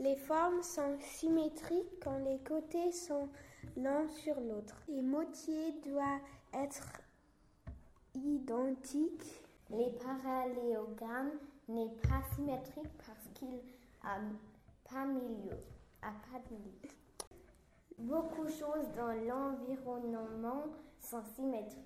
Les formes sont symétriques quand les côtés sont l'un sur l'autre. Les moitiés doivent être identiques. Les parallélogrammes n'est pas symétrique parce qu'il n'a pas milieu. A pas de milieu. Beaucoup de choses dans l'environnement sont symétriques.